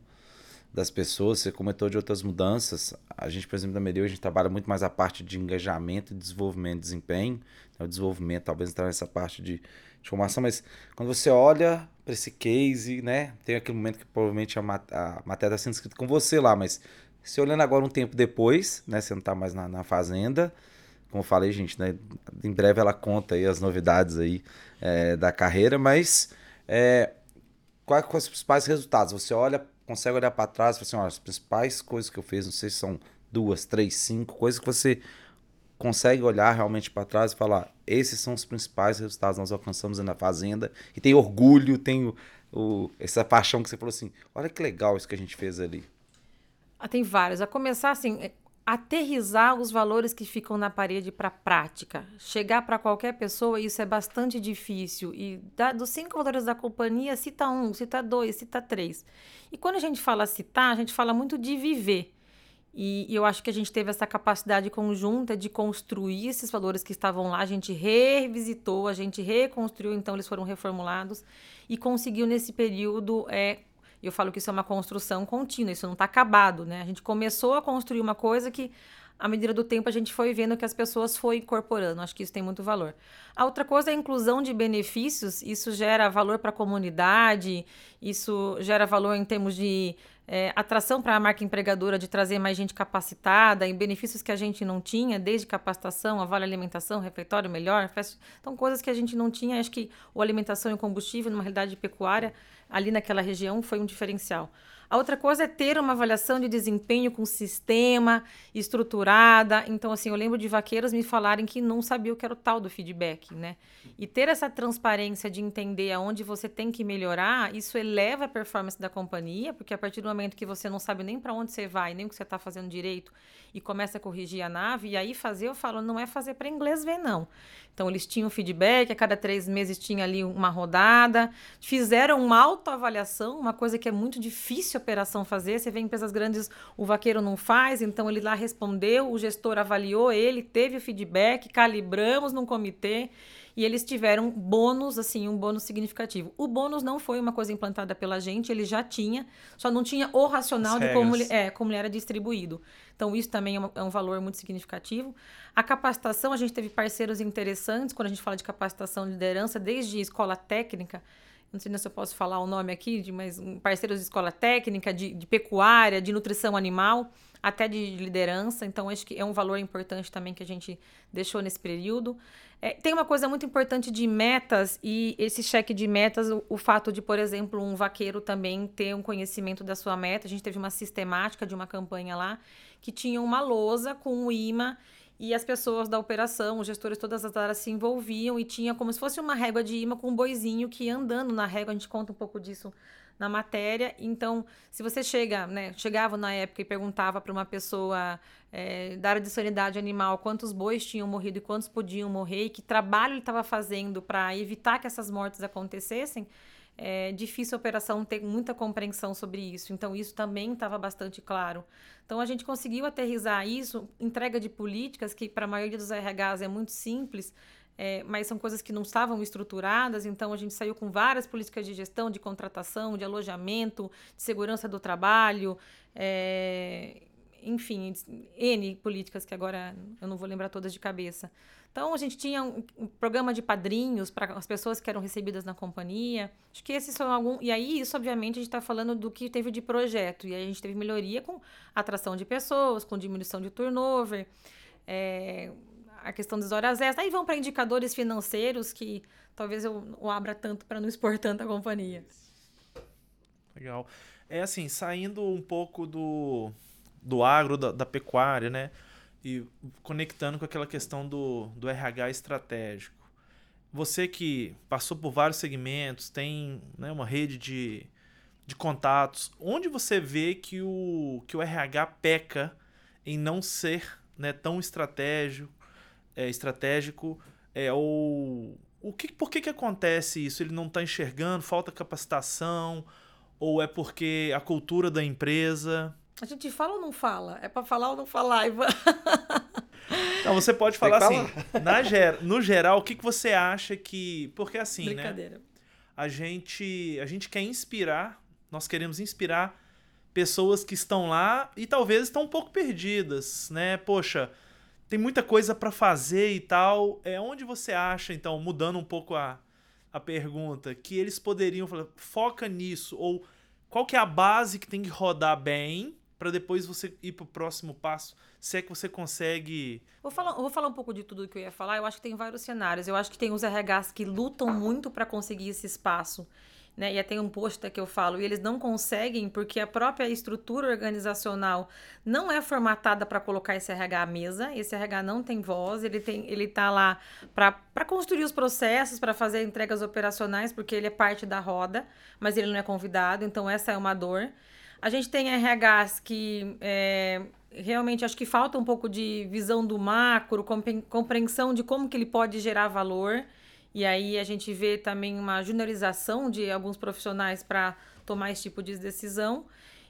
das pessoas, você comentou de outras mudanças. A gente, por exemplo, da Mereu, a gente trabalha muito mais a parte de engajamento, desenvolvimento, desempenho. O desenvolvimento talvez entrar nessa parte de, de formação, mas quando você olha para esse case, né? Tem aquele momento que provavelmente a, mat a matéria está sendo escrita com você lá, mas se olhando agora um tempo depois, né? Você não está mais na, na, fazenda, como eu falei, gente, né? Em breve ela conta aí as novidades aí é, da carreira, mas é, quais são os principais resultados? Você olha, consegue olhar para trás e falar assim, olha, as principais coisas que eu fiz, não sei se são duas, três, cinco, coisas que você consegue olhar realmente para trás e falar: esses são os principais resultados que nós alcançamos na Fazenda. E tem orgulho, tem o, o, essa paixão que você falou assim: olha que legal isso que a gente fez ali. Ah, tem vários. A começar assim, é, aterrizar os valores que ficam na parede para a prática. Chegar para qualquer pessoa, isso é bastante difícil. E da, dos cinco valores da companhia, cita um, cita dois, cita três. E quando a gente fala citar, a gente fala muito de viver. E, eu acho que a gente teve essa capacidade conjunta de construir esses valores que estavam lá, a gente revisitou, a gente reconstruiu, então eles foram reformulados e conseguiu nesse período. É, eu falo que isso é uma construção contínua, isso não está acabado, né? A gente começou a construir uma coisa que à medida do tempo a gente foi vendo que as pessoas foram incorporando. Acho que isso tem muito valor. A outra coisa é a inclusão de benefícios. Isso gera valor para a comunidade, isso gera valor em termos de é, atração para a marca empregadora de trazer mais gente capacitada, em benefícios que a gente não tinha, desde capacitação, a vale alimentação, refeitório melhor, festa, então coisas que a gente não tinha. Acho que o alimentação e combustível, numa realidade pecuária, ali naquela região, foi um diferencial. A outra coisa é ter uma avaliação de desempenho com sistema, estruturada. Então, assim, eu lembro de vaqueiros me falarem que não sabia o que era o tal do feedback, né? E ter essa transparência de entender aonde você tem que melhorar, isso eleva a performance da companhia, porque a partir do momento que você não sabe nem para onde você vai, nem o que você está fazendo direito, e começa a corrigir a nave, e aí fazer, eu falo, não é fazer para inglês ver, não. Então, eles tinham feedback, a cada três meses tinha ali uma rodada, fizeram uma autoavaliação, uma coisa que é muito difícil a operação fazer. Você vê em empresas grandes, o vaqueiro não faz, então ele lá respondeu, o gestor avaliou ele, teve o feedback, calibramos num comitê e eles tiveram bônus, assim, um bônus significativo. O bônus não foi uma coisa implantada pela gente, ele já tinha, só não tinha o racional de como ele, é, como ele era distribuído. Então, isso também é, uma, é um valor muito significativo. A capacitação, a gente teve parceiros interessantes, quando a gente fala de capacitação de liderança, desde escola técnica, não sei se eu posso falar o nome aqui, de, mas parceiros de escola técnica, de, de pecuária, de nutrição animal. até de liderança. Então, acho que é um valor importante também que a gente deixou nesse período. É, tem uma coisa muito importante de metas e esse cheque de metas, o, o, fato de, por exemplo, um vaqueiro também ter um conhecimento da sua meta. A gente teve uma sistemática de uma campanha lá que tinha uma lousa com o imã e as pessoas da operação, os gestores, todas as áreas se envolviam e tinha como se fosse uma régua de imã com um boizinho que andando na régua. A gente conta um pouco disso na matéria. Então, se você chega, né, chegava na época e perguntava para uma pessoa é, da área de sanidade animal quantos bois tinham morrido e quantos podiam morrer e que trabalho ele estava fazendo para evitar que essas mortes acontecessem, é difícil a operação ter muita compreensão sobre isso. Então, isso também estava bastante claro. Então, a gente conseguiu aterrizar isso, entrega de políticas, que para a maioria dos RHs é muito simples, é, mas são coisas que não estavam estruturadas, então a gente saiu com várias políticas de gestão, de contratação, de alojamento, de segurança do trabalho, é, enfim, N políticas que agora eu não vou lembrar todas de cabeça. Então a gente tinha um, um programa de padrinhos para as pessoas que eram recebidas na companhia. Acho que esses são algum. E aí, isso, obviamente, a gente está falando do que teve de projeto. E aí a gente teve melhoria com atração de pessoas, com diminuição de turnover. É, a questão das horas extras. Aí vão para indicadores financeiros que talvez eu abra tanto para não expor tanto a companhia. Legal. É assim, saindo um pouco do, do agro, da, da pecuária, né? E conectando com aquela questão do, do RH estratégico. Você que passou por vários segmentos, tem né, uma rede de, de contatos, onde você vê que o, que o RH peca em não ser né, tão estratégico, é, estratégico é, ou o que, por que, que acontece isso? Ele não está enxergando, falta capacitação, ou é porque a cultura da empresa. A gente fala ou não fala? É para falar ou não falar, Ivan? Não, você pode falar assim, na ger, no geral, o que, que você acha que. Porque assim, né? A gente, a gente quer inspirar, nós queremos inspirar pessoas que estão lá e talvez estão um pouco perdidas, né? Poxa, tem muita coisa para fazer e tal. É onde você acha, então, mudando um pouco a, a pergunta, que eles poderiam falar, foca nisso ou qual que é a base que tem que rodar bem para depois você ir pro próximo passo, se é que você consegue. Vou falar, vou falar um pouco de tudo que eu ia falar. Eu acho que tem vários cenários. Eu acho que tem os RHs que lutam muito para conseguir esse espaço né? E tem um post que eu falo, e eles não conseguem porque a própria estrutura organizacional não é formatada para colocar esse RH à mesa. Esse RH não tem voz, ele tem, ele tá lá para construir os processos, para fazer entregas operacionais, porque ele é parte da roda, mas ele não é convidado, então essa é uma dor. A gente tem RHs que é, realmente acho que falta um pouco de visão do macro, compreensão de como que ele pode gerar valor. E aí a gente vê também uma juniorização de alguns profissionais para tomar esse tipo de decisão.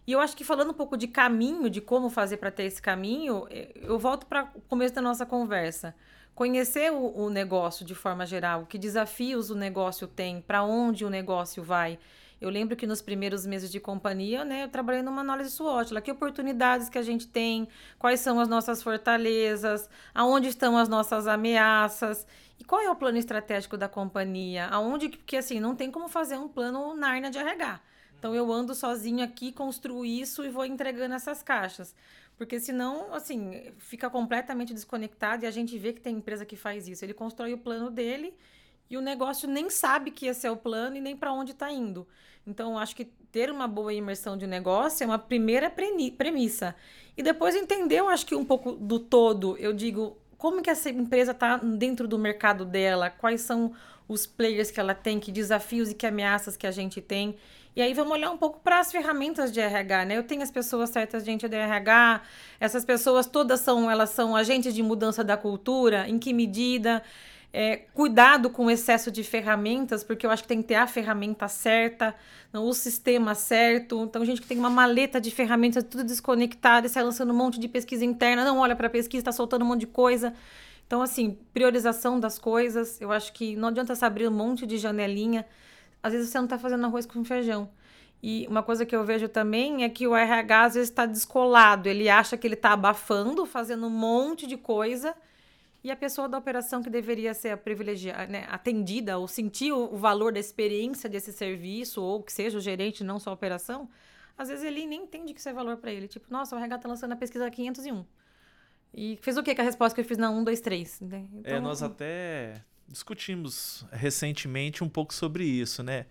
E eu acho que falando um pouco de caminho, de como fazer para ter esse caminho, eh, eu volto para o começo da nossa conversa. Conhecer o, o negócio de forma geral, que desafios o negócio tem, para onde o negócio vai. Eu lembro que nos primeiros meses de companhia, né, eu trabalhei numa análise SWOT, lá que oportunidades que a gente tem, quais são as nossas fortalezas, aonde estão as nossas ameaças. E qual é o plano estratégico da companhia? Aonde porque assim, não tem como fazer um plano Narnia de RH. Então eu ando sozinho aqui, construo isso e vou entregando essas caixas. Porque senão, assim, fica completamente desconectado e a gente vê que tem empresa que faz isso. Ele constrói o plano dele e o negócio nem sabe que esse é o plano e nem para onde está indo. Então, acho que ter uma boa imersão de negócio é uma primeira premissa. E depois entender, eu acho que um pouco do todo, eu digo, como que essa empresa está dentro do mercado dela, quais são os players que ela tem, que desafios e que ameaças que a gente tem. E aí vamos olhar um pouco para as ferramentas de RH, né? Eu tenho as pessoas certas gente de RH, essas pessoas todas são, elas são agentes de mudança da cultura, em que medida? É, cuidado com o excesso de ferramentas, porque eu acho que tem que ter a ferramenta certa, o sistema certo. Então, gente que tem uma maleta de ferramentas tudo desconectada e sai lançando um monte de pesquisa interna, não olha para a pesquisa, está soltando um monte de coisa. Então, assim, priorização das coisas. Eu acho que não adianta você abrir um monte de janelinha. Às vezes você não está fazendo arroz com feijão. E uma coisa que eu vejo também é que o RH às vezes está descolado. Ele acha que ele está abafando, fazendo um monte de coisa e a pessoa da operação que deveria ser privilegiada, né, atendida ou sentir o, valor da experiência desse serviço, ou que seja o gerente, não só a operação, às vezes ele nem entende que isso é valor para ele. Tipo, nossa, o RH tá lançando a pesquisa 501. E fez o que com a resposta que eu fiz na 1, 2, 3? Então, é, nós até discutimos recentemente um pouco sobre isso, né?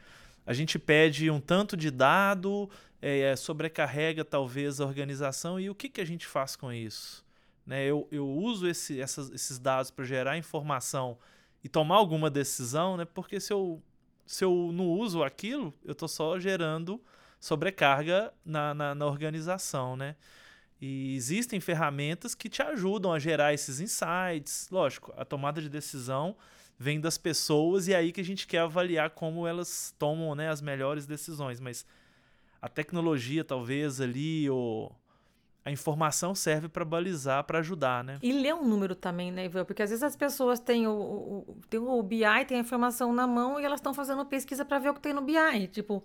A gente pede um tanto de dado, é, sobrecarrega talvez a organização, e o que, que a gente faz com isso? Né? Eu, eu uso esse, essas, esses dados para gerar informação e tomar alguma decisão, né? porque se eu, se eu não uso aquilo, eu estou só gerando sobrecarga na, na, na organização. Né? E existem ferramentas que te ajudam a gerar esses insights. Lógico, a tomada de decisão vem das pessoas e é aí que a gente quer avaliar como elas tomam né, as melhores decisões. Mas a tecnologia, talvez, ali, ou a informação serve para balizar, para ajudar, né? E ler um número também, né, Ivan? Porque às vezes as pessoas têm o, o, têm o BI, têm a informação na mão e elas estão fazendo pesquisa para ver o que tem no BI. Tipo,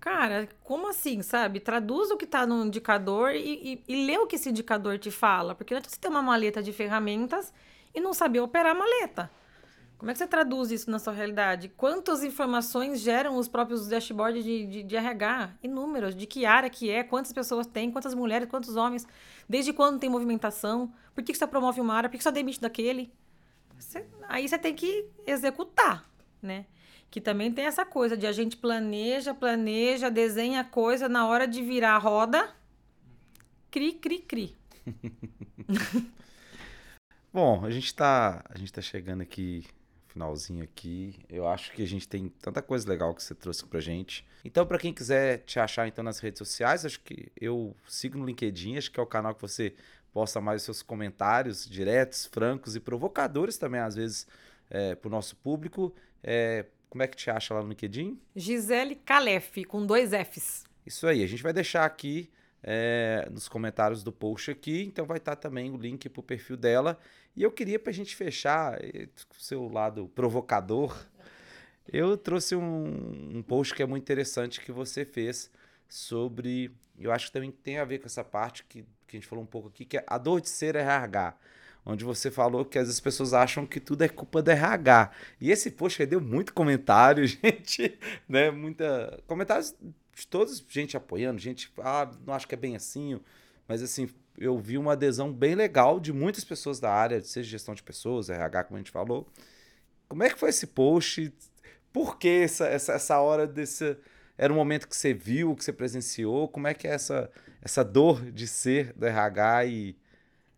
cara, como assim, sabe? Traduz o que está no indicador e, e, e lê o que esse indicador te fala. Porque é você ter uma maleta de ferramentas e não saber operar a maleta. Como é que você traduz isso na sua realidade? Quantas informações geram os próprios dashboards de, de, de, RH? Inúmeros. De que área que é, quantas pessoas tem, quantas mulheres, quantos homens, desde quando tem movimentação, por que, que você promove uma área, por que, que você demite daquele? Você, aí você tem que executar, né? Que também tem essa coisa de a gente planeja, planeja, desenha coisa, na hora de virar a roda, cri, cri, cri. Bom, a gente está a tá chegando aqui finalzinho aqui. Eu acho que a gente tem tanta coisa legal que você trouxe pra gente. Então, para quem quiser te achar então nas redes sociais, acho que eu sigo no LinkedIn, acho que é o canal que você posta mais seus comentários diretos, francos e provocadores também, às vezes, é, pro nosso público. É, como é que te acha lá no LinkedIn? Gisele Calef, com dois Fs. Isso aí, a gente vai deixar aqui é, nos comentários do post aqui, então vai estar também o link para o perfil dela. E eu queria, para a gente fechar, com o seu lado provocador, eu trouxe um, um post que é muito interessante que você fez sobre. Eu acho que também tem a ver com essa parte que, que a gente falou um pouco aqui, que é a dor de ser RH onde você falou que às vezes as pessoas acham que tudo é culpa do RH. E esse post deu muito comentário, gente, né? Muita comentários de todos, gente apoiando, gente, ah, não acho que é bem assim, mas assim, eu vi uma adesão bem legal de muitas pessoas da área, seja gestão de pessoas, RH, como a gente falou. Como é que foi esse post? Por que essa, essa, essa hora desse. Era um momento que você viu, que você presenciou? Como é que é essa, essa dor de ser da RH e,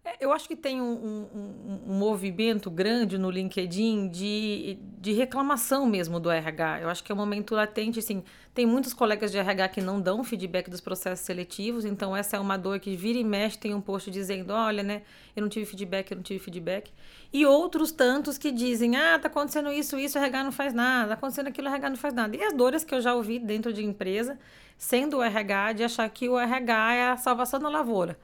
é, eu acho que tem um, um, um, movimento grande no LinkedIn de, de reclamação mesmo do RH. Eu acho que é um momento latente, assim, tem muitos colegas de RH que não dão feedback dos processos seletivos, então essa é uma dor que vira e mexe, tem um post dizendo, olha, né, eu não tive feedback, eu não tive feedback. E outros tantos que dizem, ah, tá acontecendo isso, isso, o RH não faz nada, tá acontecendo aquilo, o RH não faz nada. E as dores que eu já ouvi dentro de empresa, sendo o RH, de achar que o RH é a salvação da lavoura.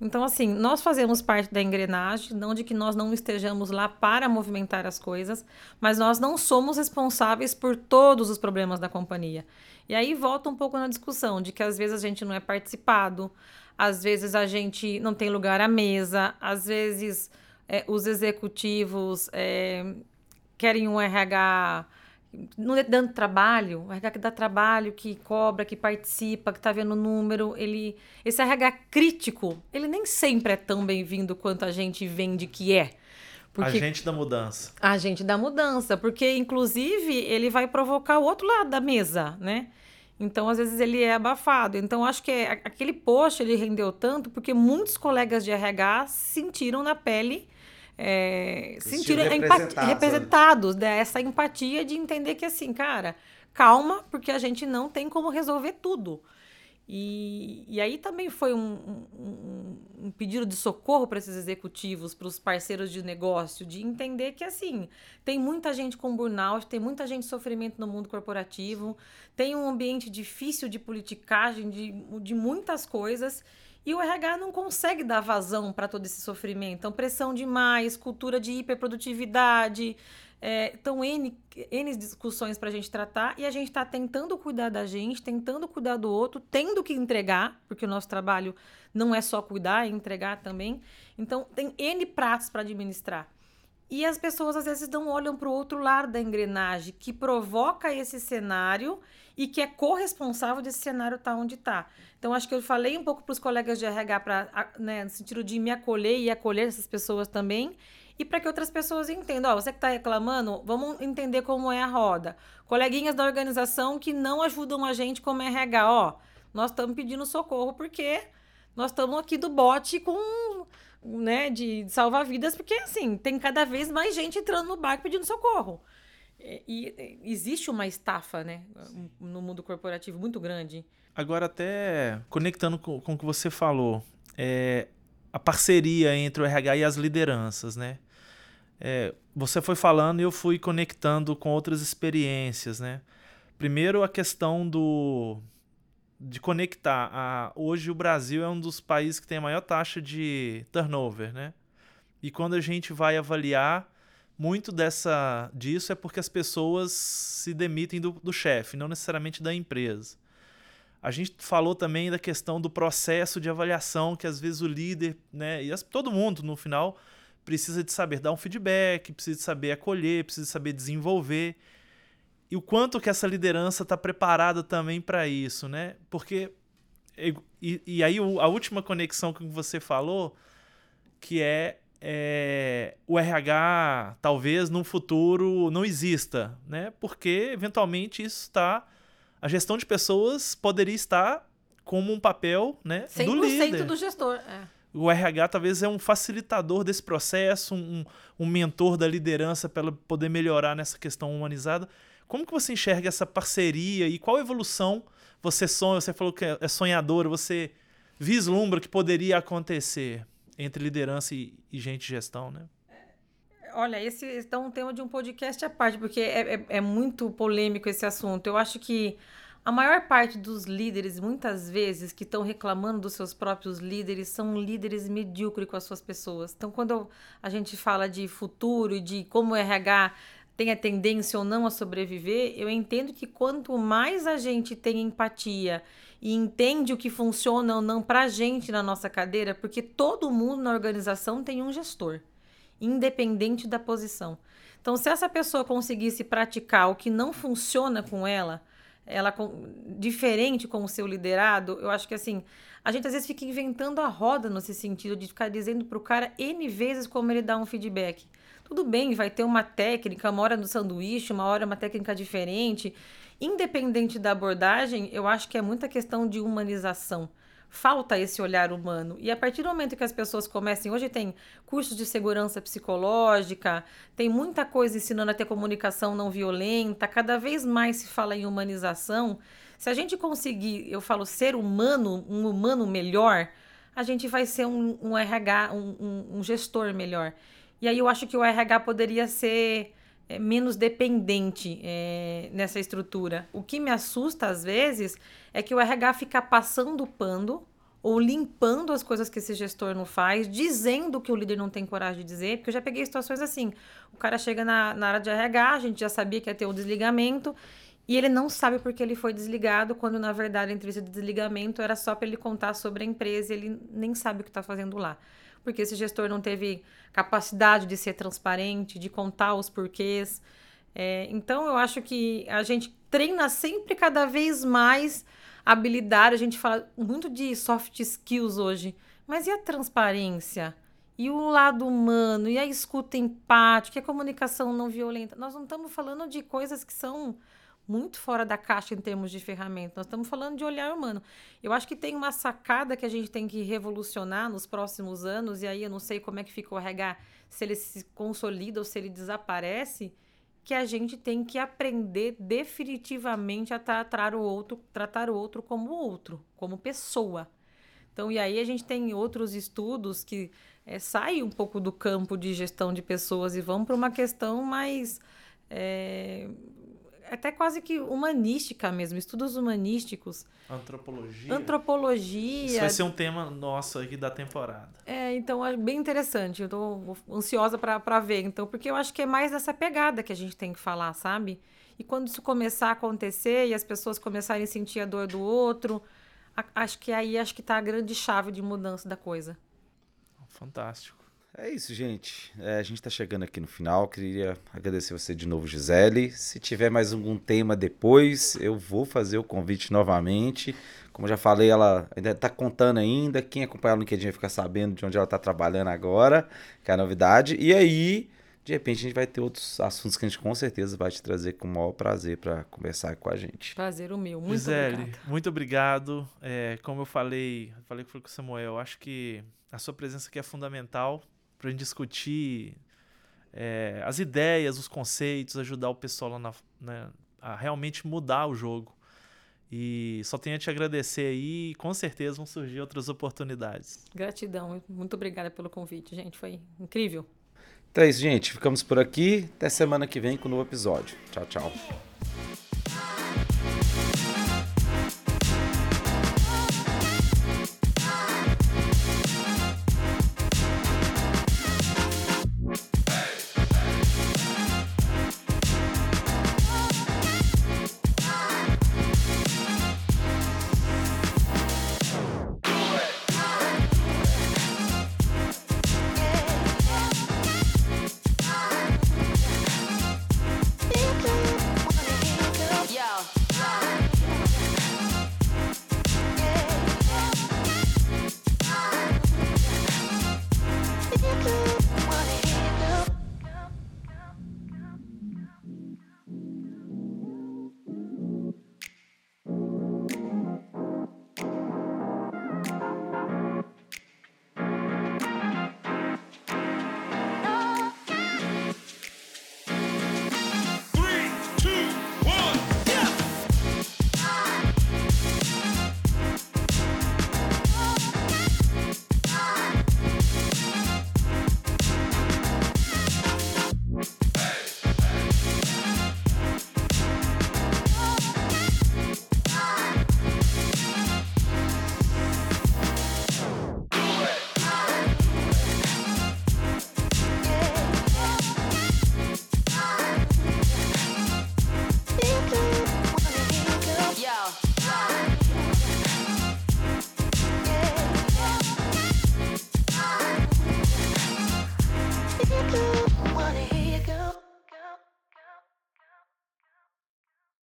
Então, assim, nós fazemos parte da engrenagem, não de que nós não estejamos lá para movimentar as coisas, mas nós não somos responsáveis por todos os problemas da companhia. E aí volta um pouco na discussão de que às vezes a gente não é participado, às vezes a gente não tem lugar à mesa, às vezes é, os executivos é, querem um RH não é dando trabalho, o RH que dá trabalho, que cobra, que participa, que está vendo o número, ele, esse RH crítico, ele nem sempre é tão bem-vindo quanto a gente vende que é. Porque, agente da mudança. Agente da mudança, porque inclusive ele vai provocar o outro lado da mesa, né? Então, às vezes, ele é abafado. Então, acho que é, aquele post ele rendeu tanto porque muitos colegas de RH sentiram na pele é, sentir representados, representados né? essa empatia de entender que assim, cara, calma, porque a gente não tem como resolver tudo. E, e aí também foi um, um, um pedido de socorro para esses executivos, para os parceiros de negócio, de entender que assim tem muita gente com burnout, tem muita gente sofrimento no mundo corporativo, tem um ambiente difícil de politicagem, de, de muitas coisas. E o RH não consegue dar vazão para todo esse sofrimento. Então, pressão demais, cultura de hiperprodutividade. É, então, N, N discussões para a gente tratar e a gente está tentando cuidar da gente, tentando cuidar do outro, tendo que entregar, porque o nosso trabalho não é só cuidar, é entregar também. Então, tem N pratos para administrar. E as pessoas às vezes não olham para o outro lado da engrenagem, que provoca esse cenário e que é corresponsável desse cenário estar tá onde está. Então, acho que eu falei um pouco para os colegas de RH, pra, né, no sentido de me acolher e acolher essas pessoas também, e para que outras pessoas entendam. Ó, você que está reclamando, vamos entender como é a roda. Coleguinhas da organização que não ajudam a gente como RH, ó, nós estamos pedindo socorro porque nós estamos aqui do bote com né, de salvar vidas, porque assim, tem cada vez mais gente entrando no barco pedindo socorro. E, e existe uma estafa, né, Sim. no mundo corporativo muito grande. Agora, até conectando com, com o que você falou, é, a parceria entre o RH e as lideranças, né? É, você foi falando e eu fui conectando com outras experiências, né? Primeiro, a questão do de conectar. A, hoje o Brasil é um dos países que tem a maior taxa de turnover, né? E quando a gente vai avaliar, muito dessa disso é porque as pessoas se demitem do, do chefe, não necessariamente da empresa. A gente falou também da questão do processo de avaliação, que às vezes o líder, né, e as, todo mundo no final precisa de saber dar um feedback, precisa de saber acolher, precisa de saber desenvolver e o quanto que essa liderança está preparada também para isso, né? Porque e, e, aí a última conexão que você falou, que é, é o RH talvez no futuro não exista, né? Porque eventualmente isso está a gestão de pessoas poderia estar como um papel, né, do líder. 100% do gestor, é. O RH talvez é um facilitador desse processo, um, um mentor da liderança para poder melhorar nessa questão humanizada. Como que você enxerga essa parceria e qual evolução você sonha? Você falou que é sonhador, você vislumbra que poderia acontecer entre liderança e, e gente de gestão, né? Olha, esse é um tema de um podcast à parte, porque é, é, é muito polêmico esse assunto. Eu acho que a maior parte dos líderes, muitas vezes, que estão reclamando dos seus próprios líderes, são líderes medíocres com as suas pessoas. Então, quando a gente fala de futuro e de como o RH tem a tendência ou não a sobreviver, eu entendo que quanto mais a gente tem empatia e entende o que funciona ou não para a gente na nossa cadeira, porque todo mundo na organização tem um gestor, independente da posição. Então, se essa pessoa conseguisse praticar o que não funciona com ela, ela diferente com o seu liderado, eu acho que assim, a gente às vezes fica inventando a roda nesse sentido de ficar dizendo para o cara N vezes como ele dá um feedback. Tudo bem, vai ter uma técnica, uma hora no sanduíche, uma hora uma técnica diferente. Independente da abordagem, eu acho que é muita questão de humanização. Falta esse olhar humano. E a partir do momento que as pessoas comecem, hoje tem cursos de segurança psicológica, tem muita coisa ensinando a ter comunicação não violenta, cada vez mais se fala em humanização. Se a gente conseguir, eu falo, ser humano, um humano melhor, a gente vai ser um, um RH, um, um, um gestor melhor. E aí eu acho que o RH poderia ser é, menos dependente é, nessa estrutura. O que me assusta às vezes é que o RH fica passando pano ou limpando as coisas que esse gestor não faz, dizendo que o líder não tem coragem de dizer, porque eu já peguei situações assim. O cara chega na, na área de RH, a gente já sabia que ia ter um desligamento, e ele não sabe porque ele foi desligado, quando na verdade a entrevista de desligamento era só para ele contar sobre a empresa, e ele nem sabe o que está fazendo lá porque esse gestor não teve capacidade de ser transparente, de contar os porquês. É, então, eu acho que a gente treina sempre cada vez mais habilidade. A gente fala muito de soft skills hoje, mas e a transparência? E o lado humano, e a escuta empática, e a comunicação não violenta? Nós não estamos falando de coisas que são muito fora da caixa em termos de ferramenta. Nós estamos falando de olhar humano. Eu acho que tem uma sacada que a gente tem que revolucionar nos próximos anos, e aí eu não sei como é que fica o RH, se ele se consolida ou se ele desaparece, que a gente tem que aprender definitivamente a tratar o outro, tratar o outro como outro, como pessoa. Então, e aí a gente tem outros estudos que é, saem um pouco do campo de gestão de pessoas e vão para uma questão mais é, até quase que humanística mesmo, estudos humanísticos. Antropologia. Antropologia. Isso vai ser um tema nosso aqui da temporada. É, então é bem interessante. Eu tô ansiosa para ver, então, porque eu acho que é mais dessa pegada que a gente tem que falar, sabe? E quando isso começar a acontecer e as pessoas começarem a sentir a dor do outro, a, acho que aí acho que tá a grande chave de mudança da coisa. Fantástico. É isso, gente. É, a gente está chegando aqui no final. Queria agradecer você de novo, Gisele. Se tiver mais algum tema depois, eu vou fazer o convite novamente. Como já falei, ela ainda está contando ainda. Quem acompanha o LinkedIn vai ficar sabendo de onde ela está trabalhando agora, que é a novidade. E aí, de repente, a gente vai ter outros assuntos que a gente com certeza vai te trazer com o maior prazer para conversar com a gente. Prazer o meu. Muito Gisele, obrigada. muito obrigado. É, como eu falei, falei com o Samuel, acho que a sua presença aqui é fundamental para a gente discutir é, as ideias, os conceitos, ajudar o pessoal lá na, né, a realmente mudar o jogo. E só tenho a te agradecer aí e com certeza vão surgir outras oportunidades. Gratidão. Muito obrigada pelo convite, gente. Foi incrível. Então é isso, gente. Ficamos por aqui. Até semana que vem com um novo episódio. Tchau, tchau.